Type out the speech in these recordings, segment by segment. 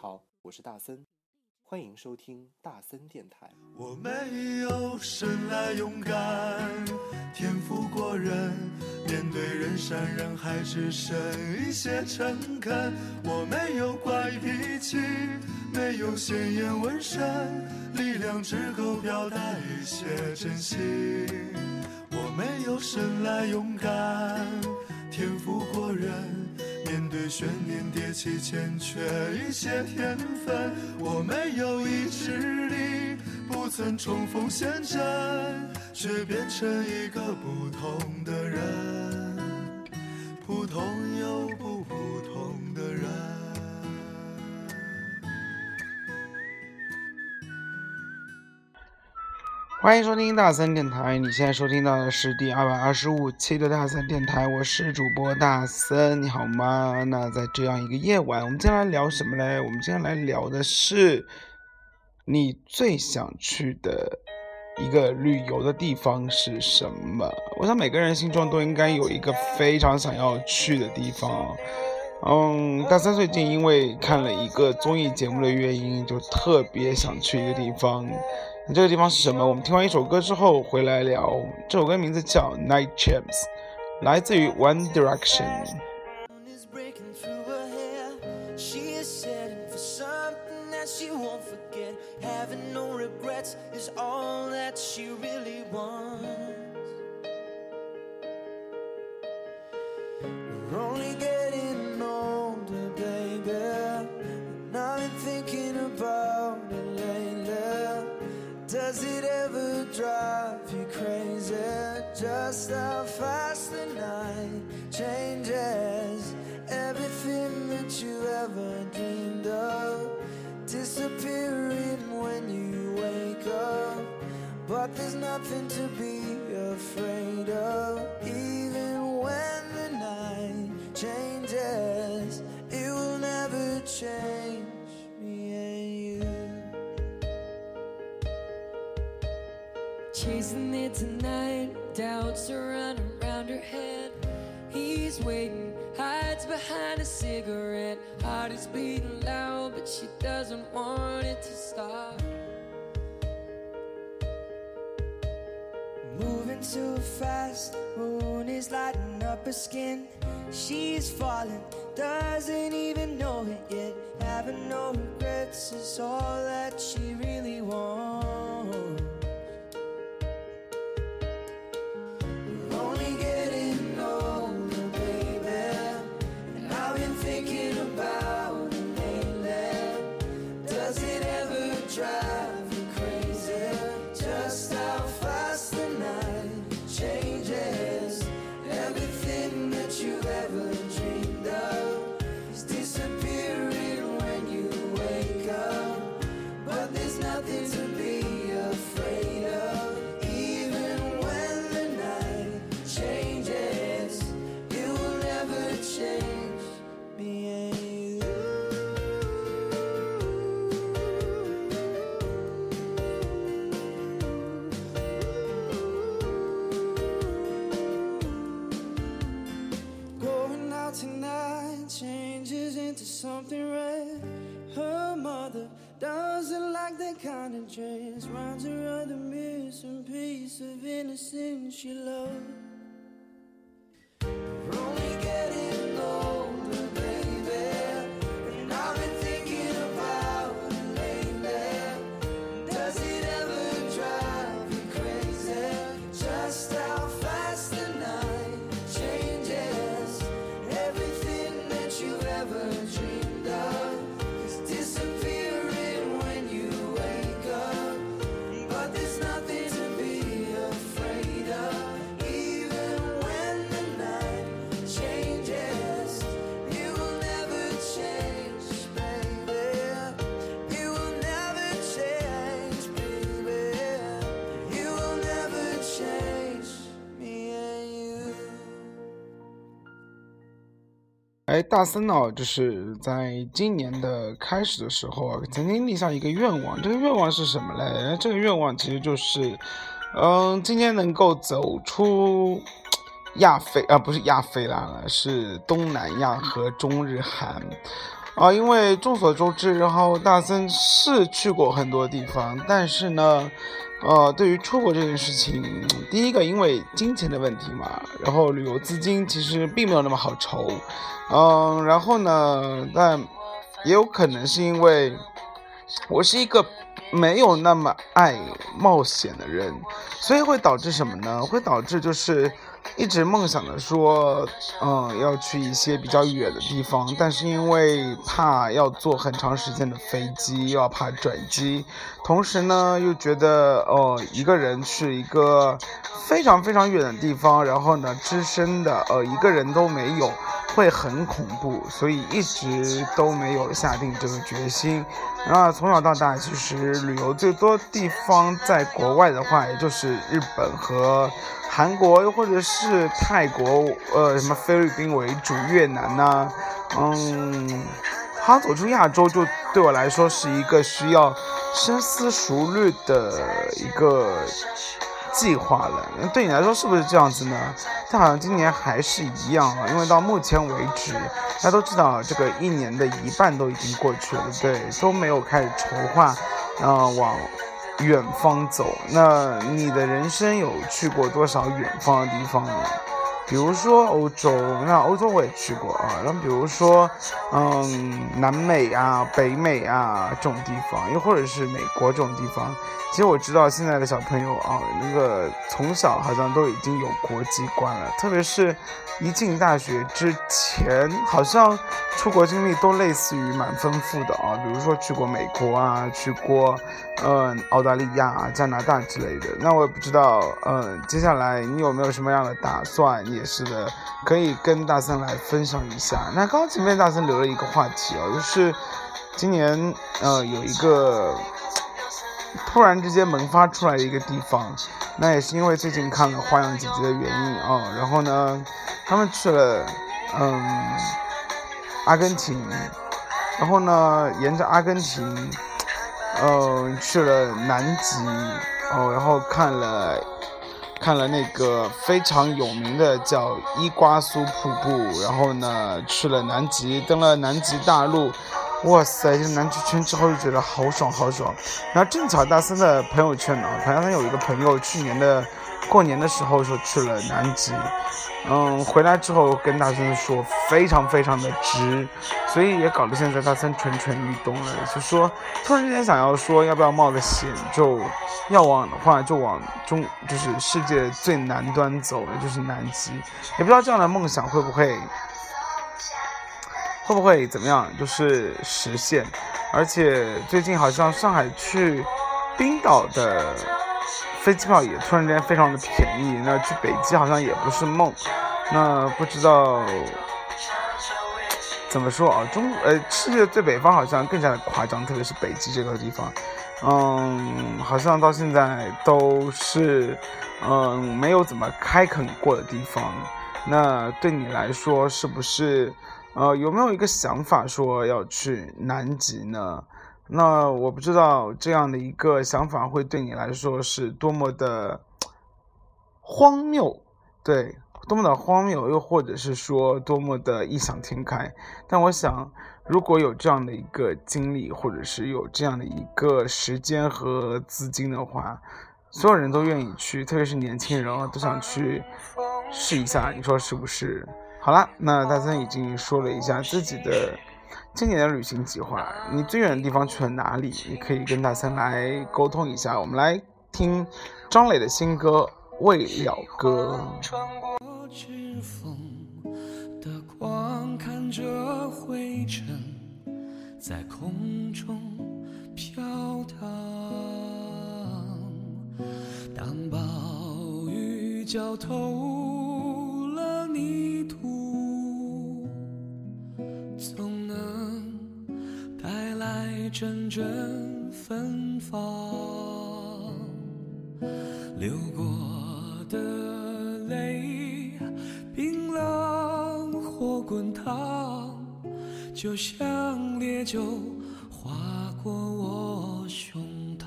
好，我是大森，欢迎收听大森电台。我没有生来勇敢，天赋过人，面对人山人海只剩一些诚恳。我没有怪脾气，没有鲜艳纹身，力量只够表达一些真心。我没有生来勇敢，天赋过人。对悬念迭起，欠缺一些天分。我没有意志力，不曾冲锋陷阵，却变成一个不同的人，普通又不普通欢迎收听大森电台，你现在收听到的是第二百二十五期的大森电台，我是主播大森，你好吗？那在这样一个夜晚，我们今天来聊什么嘞？我们今天来聊的是你最想去的一个旅游的地方是什么？我想每个人心中都应该有一个非常想要去的地方。嗯，大三最近因为看了一个综艺节目的原因，就特别想去一个地方。这个地方是什么？我们听完一首歌之后回来聊。这首歌名字叫《Night Champs》，来自于 One Direction。Does Just how fast the night changes. Everything that you ever dreamed of disappearing when you wake up. But there's nothing to be afraid of, even when the night changes. It will never change. Chasing it tonight, doubts are running around her head. He's waiting, hides behind a cigarette. Heart is beating loud, but she doesn't want it to stop. Moving too fast, moon is lighting up her skin. She's falling, doesn't even know it yet. Having no regrets is all that she really wants. 大森呢，就是在今年的开始的时候啊，曾经立下一个愿望。这个愿望是什么嘞？这个愿望其实就是，嗯，今年能够走出亚非啊，不是亚非拉，是东南亚和中日韩。啊，因为众所周知，然后大森是去过很多地方，但是呢，呃，对于出国这件事情，第一个因为金钱的问题嘛，然后旅游资金其实并没有那么好筹，嗯，然后呢，但也有可能是因为我是一个没有那么爱冒险的人，所以会导致什么呢？会导致就是。一直梦想着说，嗯，要去一些比较远的地方，但是因为怕要坐很长时间的飞机，又要怕转机，同时呢又觉得，呃，一个人去一个非常非常远的地方，然后呢，只身的，呃，一个人都没有，会很恐怖，所以一直都没有下定这个决心。那从小到大，其实旅游最多地方在国外的话，也就是日本和。韩国又或者是泰国，呃，什么菲律宾为主，越南呐，嗯，他走出亚洲就对我来说是一个需要深思熟虑的一个计划了。对你来说是不是这样子呢？但好像今年还是一样啊，因为到目前为止，大家都知道这个一年的一半都已经过去了，对，都没有开始筹划，嗯，往。远方走，那你的人生有去过多少远方的地方呢？比如说欧洲，那欧洲我也去过啊。然后比如说，嗯，南美啊、北美啊这种地方，又或者是美国这种地方。其实我知道现在的小朋友啊，那个从小好像都已经有国际观了，特别是。一进大学之前，好像出国经历都类似于蛮丰富的啊，比如说去过美国啊，去过嗯澳大利亚、加拿大之类的。那我也不知道，嗯，接下来你有没有什么样的打算？你也是的，可以跟大森来分享一下。那刚刚前面大森留了一个话题哦，就是今年呃有一个突然之间萌发出来的一个地方，那也是因为最近看了《花样姐姐》的原因啊，然后呢。他们去了，嗯，阿根廷，然后呢，沿着阿根廷，嗯，去了南极，哦，然后看了，看了那个非常有名的叫伊瓜苏瀑布，然后呢，去了南极，登了南极大陆，哇塞，南极圈之后就觉得好爽好爽。然后正巧大森的朋友圈呢，好像他有一个朋友去年的。过年的时候说去了南极，嗯，回来之后跟大森说非常非常的值，所以也搞得现在大森蠢蠢欲动了，就说突然之间想要说要不要冒个险，就要往的话就往中就是世界最南端走，也就是南极，也不知道这样的梦想会不会会不会怎么样，就是实现，而且最近好像上海去冰岛的。飞机票也突然间非常的便宜，那去北极好像也不是梦，那不知道怎么说啊？中呃，世界最北方好像更加的夸张，特别是北极这个地方，嗯，好像到现在都是嗯没有怎么开垦过的地方。那对你来说，是不是呃有没有一个想法说要去南极呢？那我不知道这样的一个想法会对你来说是多么的荒谬，对，多么的荒谬，又或者是说多么的异想天开。但我想，如果有这样的一个经历，或者是有这样的一个时间和资金的话，所有人都愿意去，特别是年轻人啊，都想去试一下。你说是不是？好了，那大森已经说了一下自己的。今年的旅行计划，你最远的地方去了哪里？你可以跟大森来沟通一下。我们来听张磊的新歌《未了歌》。光看着灰尘在空中飘荡，当暴雨浇透了泥土，阵阵芬芳，流过的泪，冰冷或滚烫，就像烈酒划过我胸膛。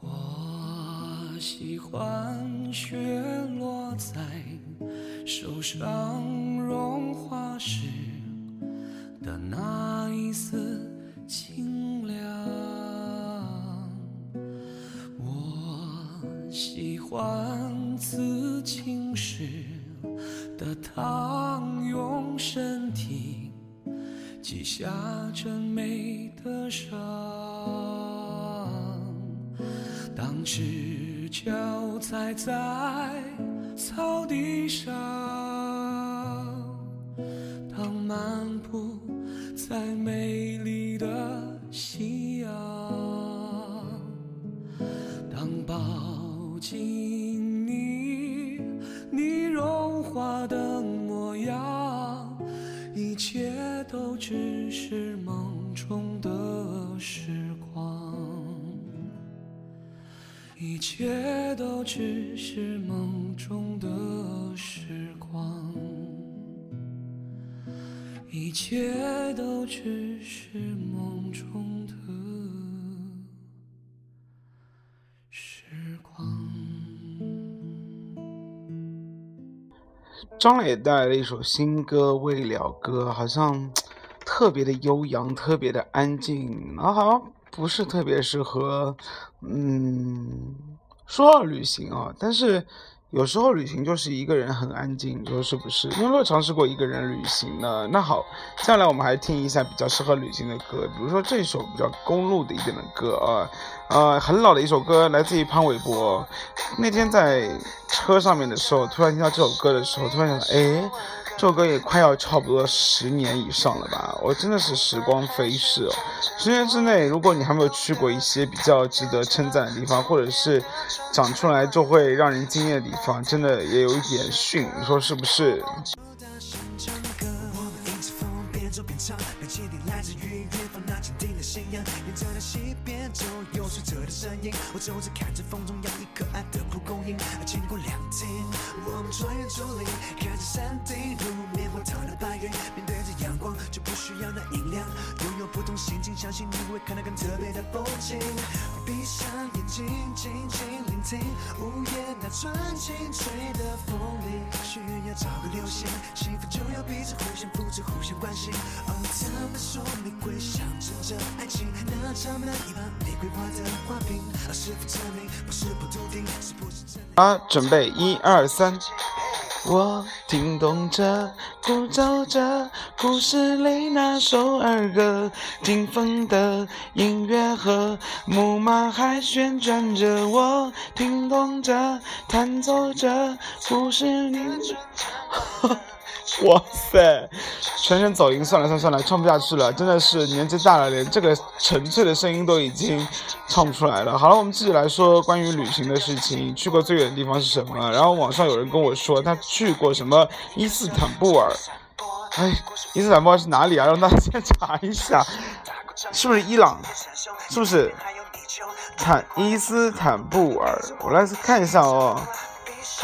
我喜欢雪落在手上融化时。的那一丝清凉。我喜欢刺青时的烫，用身体记下真美的伤。当赤脚踩在草地上，梦中的时光。一切都只是梦中的时光，一切都只是梦中的时光。张磊带来了一首新歌《未了歌》，好像特别的悠扬，特别的安静，然后好像不是特别适合，嗯，说到旅行啊，但是有时候旅行就是一个人很安静，你说是不是？你有没有尝试过一个人旅行呢？那好，接下来我们还听一下比较适合旅行的歌，比如说这首比较公路的一点的歌啊，呃，很老的一首歌，来自于潘玮柏。那天在车上面的时候，突然听到这首歌的时候，突然想到，哎。这首歌也快要差不多十年以上了吧？我真的是时光飞逝哦。十年之内，如果你还没有去过一些比较值得称赞的地方，或者是长出来就会让人惊艳的地方，真的也有一点逊，你说是不是？信仰，沿着那溪边，就有水车的声音我走着看着风中摇曳可爱的蒲公英，经过凉亭，我们穿越竹林，看着山顶如棉花糖的白云，面对阳光就不需要那音量，拥有不同心情，相信你会看到更特别的风景。闭上眼睛，静静聆听午夜那纯净吹的风铃，许愿要找个流星，幸福就要彼此互相扶持，互相关心。哦，他们说玫瑰象征着爱情，那长满一把玫瑰花的花瓶。是否证明不是不笃定，是不是真啊，准备一二三，我听懂着，鼓奏着故事里那首儿歌，听风的音乐盒木马还旋转着，我听懂着，弹奏着故事里。哇塞，全身走音，算了算了算了，唱不下去了，真的是年纪大了，连这个纯粹的声音都已经唱不出来了。好了，我们继续来说关于旅行的事情，去过最远的地方是什么？然后网上有人跟我说他去过什么伊斯坦布尔，哎，伊斯坦布尔是哪里啊？让大家先查一下，是不是伊朗？是不是？坦伊斯坦布尔，我来看一下哦。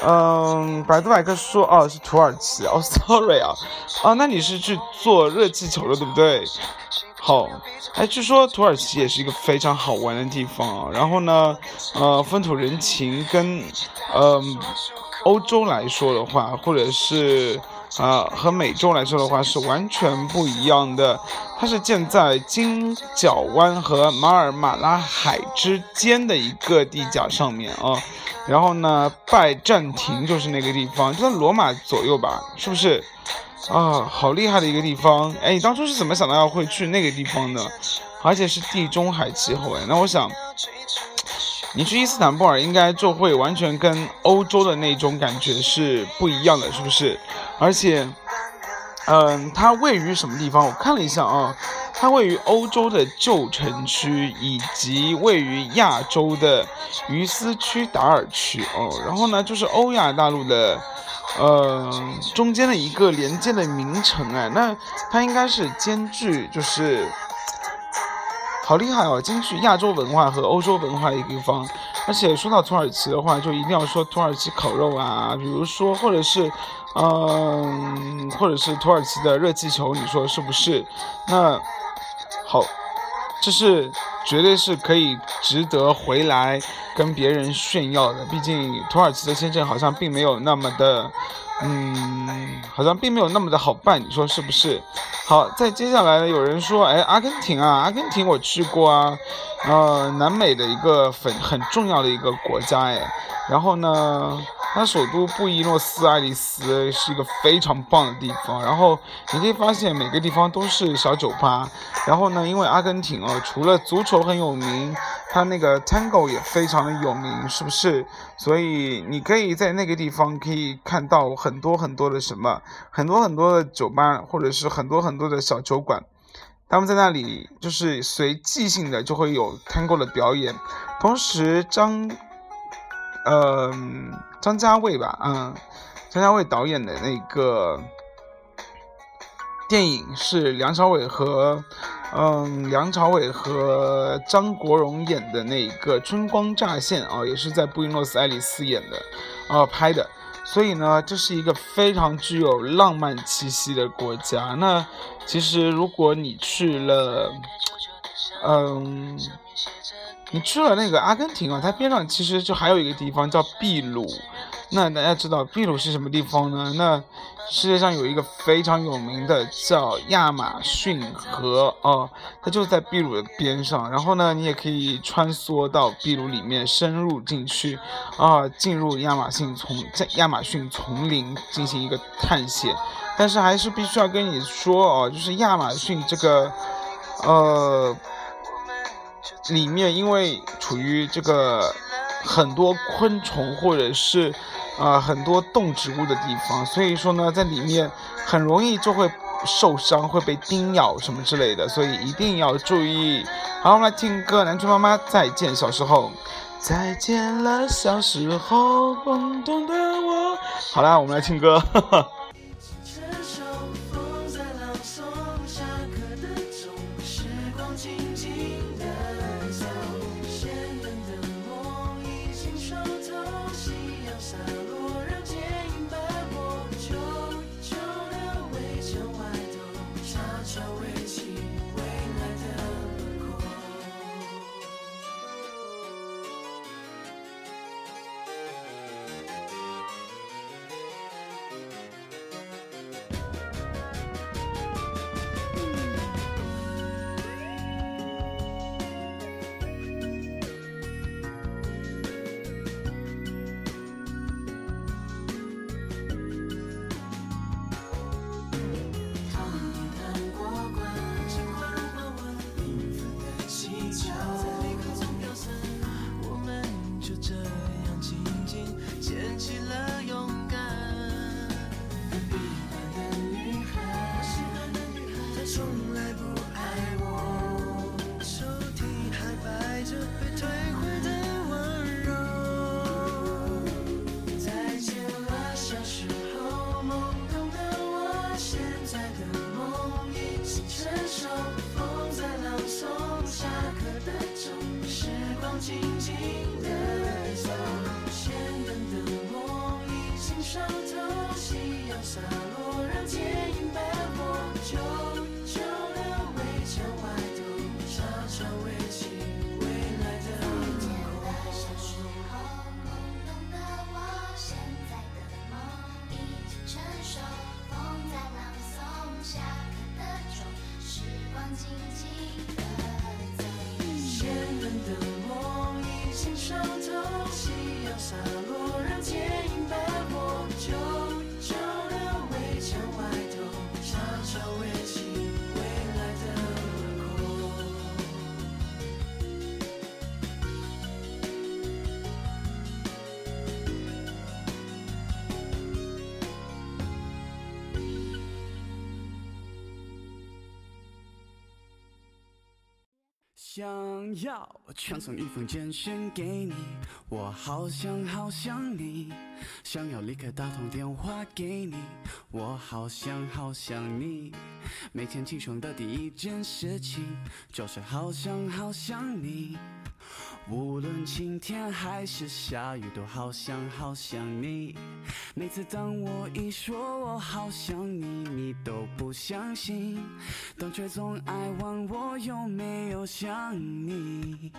嗯，百度百科说，哦，是土耳其。哦，sorry 啊，啊，那你是去坐热气球了，对不对？好，哎，据说土耳其也是一个非常好玩的地方啊。然后呢，呃，风土人情跟，嗯，欧洲来说的话，或者是。啊，和美洲来说的话是完全不一样的。它是建在金角湾和马尔马拉海之间的一个地甲上面啊。然后呢，拜占庭就是那个地方，就在罗马左右吧，是不是？啊，好厉害的一个地方。哎，你当初是怎么想到要会去那个地方的？而且是地中海气候哎，那我想。你去伊斯坦布尔应该就会完全跟欧洲的那种感觉是不一样的，是不是？而且，嗯，它位于什么地方？我看了一下啊，它位于欧洲的旧城区，以及位于亚洲的于斯区达尔区哦。然后呢，就是欧亚大陆的，呃，中间的一个连接的名城哎。那它应该是兼具就是。好厉害哦！兼具亚洲文化和欧洲文化一个地方，而且说到土耳其的话，就一定要说土耳其烤肉啊，比如说或者是，嗯，或者是土耳其的热气球，你说是不是？那好，这是绝对是可以值得回来跟别人炫耀的。毕竟土耳其的签证好像并没有那么的，嗯，好像并没有那么的好办，你说是不是？好，在接下来呢，有人说，哎，阿根廷啊，阿根廷我去过啊，呃，南美的一个很很重要的一个国家，哎，然后呢？它首都布宜诺斯艾利斯是一个非常棒的地方，然后你可以发现每个地方都是小酒吧。然后呢，因为阿根廷哦，除了足球很有名，它那个 Tango 也非常的有名，是不是？所以你可以在那个地方可以看到很多很多的什么，很多很多的酒吧，或者是很多很多的小酒馆，他们在那里就是随即性的就会有 Tango 的表演，同时张。嗯，张家卫吧，嗯，张家卫导演的那个电影是梁朝伟和嗯梁朝伟和张国荣演的那个《春光乍现》啊，也是在布宜诺斯艾利斯演的啊拍的，所以呢，这是一个非常具有浪漫气息的国家。那其实如果你去了，嗯。你去了那个阿根廷啊，它边上其实就还有一个地方叫秘鲁。那大家知道秘鲁是什么地方呢？那世界上有一个非常有名的叫亚马逊河哦，它就在秘鲁的边上。然后呢，你也可以穿梭到秘鲁里面，深入进去啊，进入亚马逊丛在亚马逊丛林进行一个探险。但是还是必须要跟你说哦，就是亚马逊这个呃。里面因为处于这个很多昆虫或者是啊很多动植物的地方，所以说呢，在里面很容易就会受伤，会被叮咬什么之类的，所以一定要注意。好，我们来听歌，南拳妈妈再见小时候，再见了小时候懵懂的我。好啦，我们来听歌。想要传送一封简讯给你，我好想好想你。想要立刻打通电话给你，我好想好想你。每天起床的第一件事情就是好想好想你。无论晴天还是下雨，都好想好想你。每次当我一说我好想你，你都不相信，但却总爱问我有没有想你。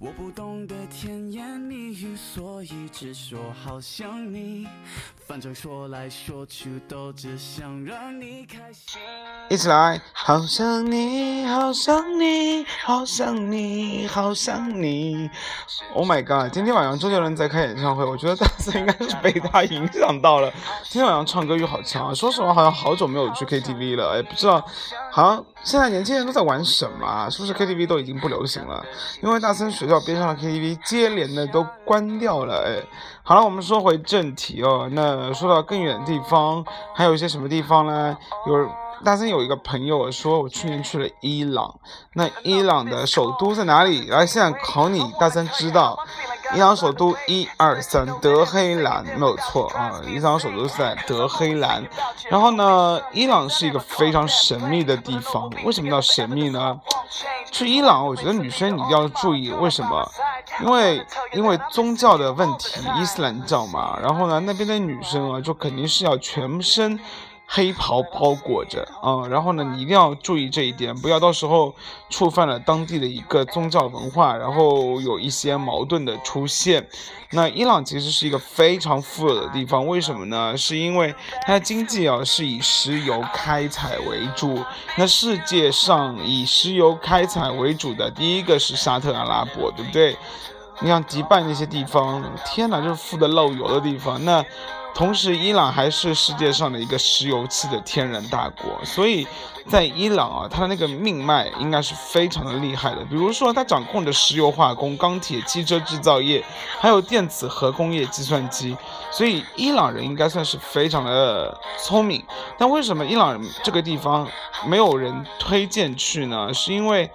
我不懂得甜言蜜语，所以只说好想你。反正说来说去都只想让你开心。一起来，好想你，好想你，好想你，好想你。Oh my god！今天晚上周杰伦在开演唱会，我觉得大家应该是被他影响到了。今天晚上唱歌欲好强啊！说实话，好像好久没有去 KTV 了，哎，不知道，好像现在年轻人都在玩什么啊？是不是 KTV 都已经不流行了？因为大森学校边上的 KTV 接连的都关掉了，哎。好了，我们说回正题哦。那说到更远的地方，还有一些什么地方呢？有。大森有一个朋友说，我去年去了伊朗，那伊朗的首都在哪里？来，现在考你，大森知道，伊朗首都一二三，德黑兰，没有错啊，伊朗首都是在德黑兰。然后呢，伊朗是一个非常神秘的地方，为什么叫神秘呢？去伊朗，我觉得女生一定要注意，为什么？因为因为宗教的问题，伊斯兰教嘛。然后呢，那边的女生啊，就肯定是要全身。黑袍包裹着啊，然后呢，你一定要注意这一点，不要到时候触犯了当地的一个宗教文化，然后有一些矛盾的出现。那伊朗其实是一个非常富有的地方，为什么呢？是因为它的经济啊是以石油开采为主。那世界上以石油开采为主的第一个是沙特阿拉伯，对不对？你像迪拜那些地方，天哪，就是富的漏油的地方。那同时，伊朗还是世界上的一个石油气的天然大国，所以在伊朗啊，它的那个命脉应该是非常的厉害的。比如说，它掌控着石油化工、钢铁、汽车制造业，还有电子核工业、计算机，所以伊朗人应该算是非常的聪明。但为什么伊朗这个地方没有人推荐去呢？是因为。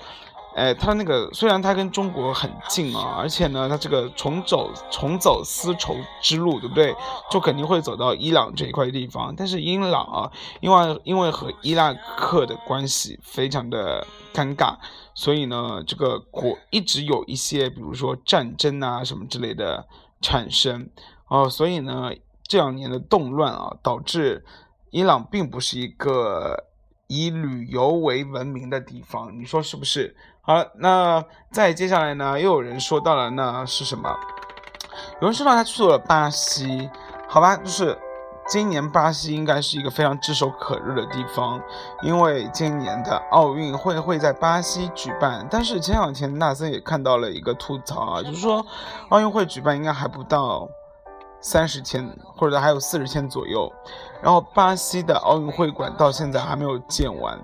哎，他那个虽然他跟中国很近啊，而且呢，他这个重走重走丝绸之路，对不对？就肯定会走到伊朗这一块地方。但是伊朗啊，因为因为和伊拉克的关系非常的尴尬，所以呢，这个国一直有一些，比如说战争啊什么之类的产生哦。所以呢，这两年的动乱啊，导致伊朗并不是一个以旅游为闻名的地方，你说是不是？好了，那再接下来呢？又有人说到了，那是什么？有人说到他去了巴西，好吧，就是今年巴西应该是一个非常炙手可热的地方，因为今年的奥运会会在巴西举办。但是前两天纳森也看到了一个吐槽啊，就是说奥运会举办应该还不到三十天，或者还有四十天左右，然后巴西的奥运会馆到现在还没有建完。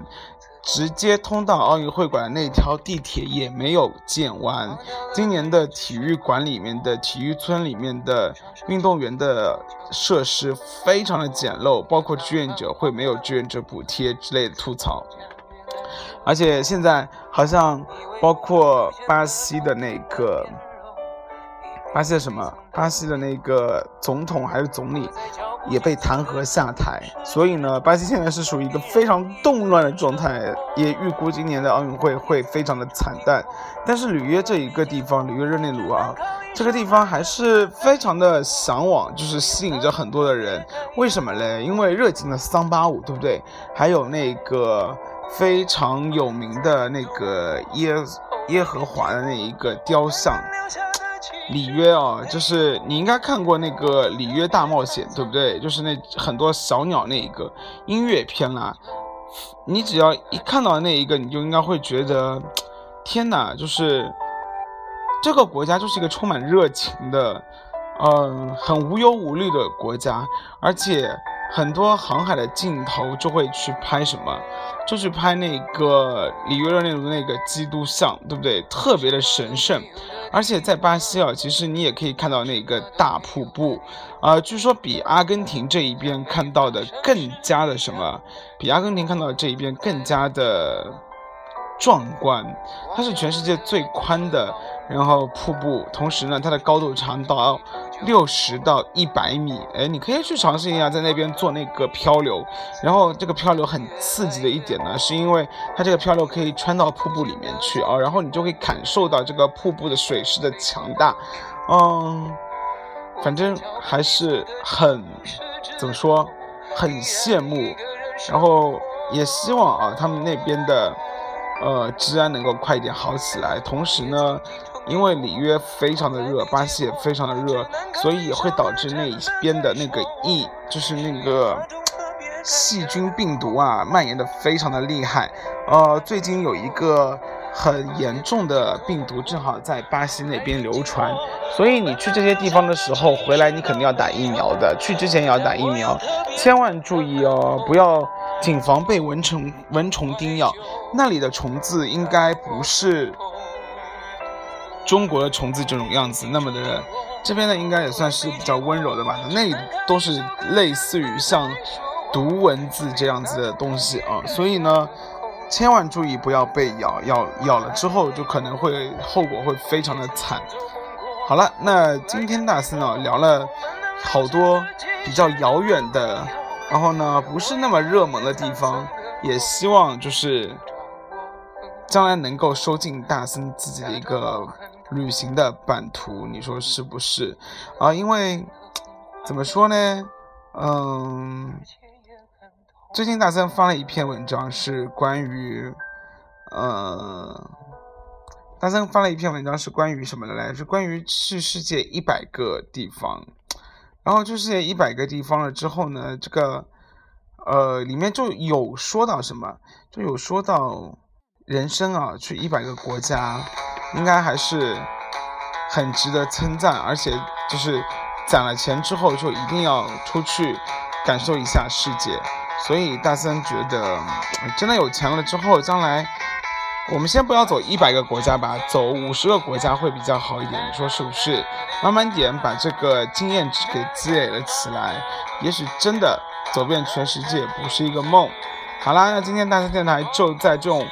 直接通到奥运会馆那条地铁也没有建完。今年的体育馆里面的体育村里面的运动员的设施非常的简陋，包括志愿者会没有志愿者补贴之类的吐槽。而且现在好像包括巴西的那个巴西的什么巴西的那个总统还是总理。也被弹劾下台，所以呢，巴西现在是属于一个非常动乱的状态，也预估今年的奥运会会非常的惨淡。但是里约这一个地方，里约热内卢啊，这个地方还是非常的向往，就是吸引着很多的人。为什么嘞？因为热情的桑巴舞，对不对？还有那个非常有名的那个耶耶和华的那一个雕像。里约啊，就是你应该看过那个《里约大冒险》，对不对？就是那很多小鸟那一个音乐片啦。你只要一看到那一个，你就应该会觉得，天哪！就是这个国家就是一个充满热情的，嗯，很无忧无虑的国家，而且。很多航海的镜头就会去拍什么，就去拍那个里约热内卢那个基督像，对不对？特别的神圣。而且在巴西啊，其实你也可以看到那个大瀑布，啊，据说比阿根廷这一边看到的更加的什么？比阿根廷看到的这一边更加的壮观，它是全世界最宽的，然后瀑布，同时呢，它的高度长到六十到一百米，哎，你可以去尝试一下，在那边做那个漂流，然后这个漂流很刺激的一点呢，是因为它这个漂流可以穿到瀑布里面去啊，然后你就会感受到这个瀑布的水势的强大，嗯，反正还是很怎么说，很羡慕，然后也希望啊，他们那边的。呃，治安能够快一点好起来。同时呢，因为里约非常的热，巴西也非常的热，所以也会导致那边的那个疫，就是那个细菌病毒啊，蔓延的非常的厉害。呃，最近有一个很严重的病毒，正好在巴西那边流传，所以你去这些地方的时候，回来你肯定要打疫苗的。去之前也要打疫苗，千万注意哦，不要。谨防被蚊虫蚊虫叮咬，那里的虫子应该不是中国的虫子这种样子，那么的这边呢应该也算是比较温柔的吧。那里都是类似于像毒蚊子这样子的东西啊，所以呢千万注意不要被咬，咬咬了之后就可能会后果会非常的惨。好了，那今天大森呢聊了好多比较遥远的。然后呢，不是那么热门的地方，也希望就是将来能够收进大森自己的一个旅行的版图，你说是不是？啊，因为怎么说呢？嗯，最近大森发了一篇文章，是关于，呃，大森发了一篇文章是关于什么的来？是关于去世界一百个地方。然后就是一百个地方了之后呢，这个，呃，里面就有说到什么，就有说到人生啊，去一百个国家，应该还是很值得称赞，而且就是攒了钱之后就一定要出去感受一下世界。所以大森觉得，真的有钱了之后，将来。我们先不要走一百个国家吧，走五十个国家会比较好一点，你说是不是？慢慢点把这个经验值给积累了起来，也许真的走遍全世界不是一个梦。好啦，那今天大森电台就在这种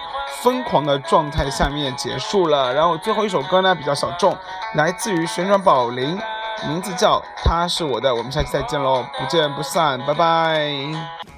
疯狂的状态下面结束了。然后最后一首歌呢比较小众，来自于旋转宝铃，名字叫《他是我的》。我们下期再见喽，不见不散，拜拜。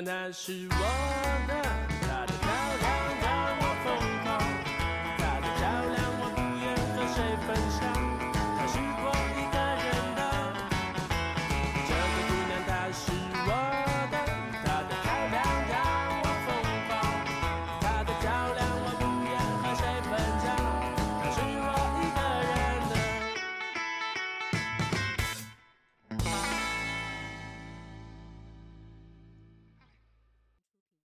那，是我的。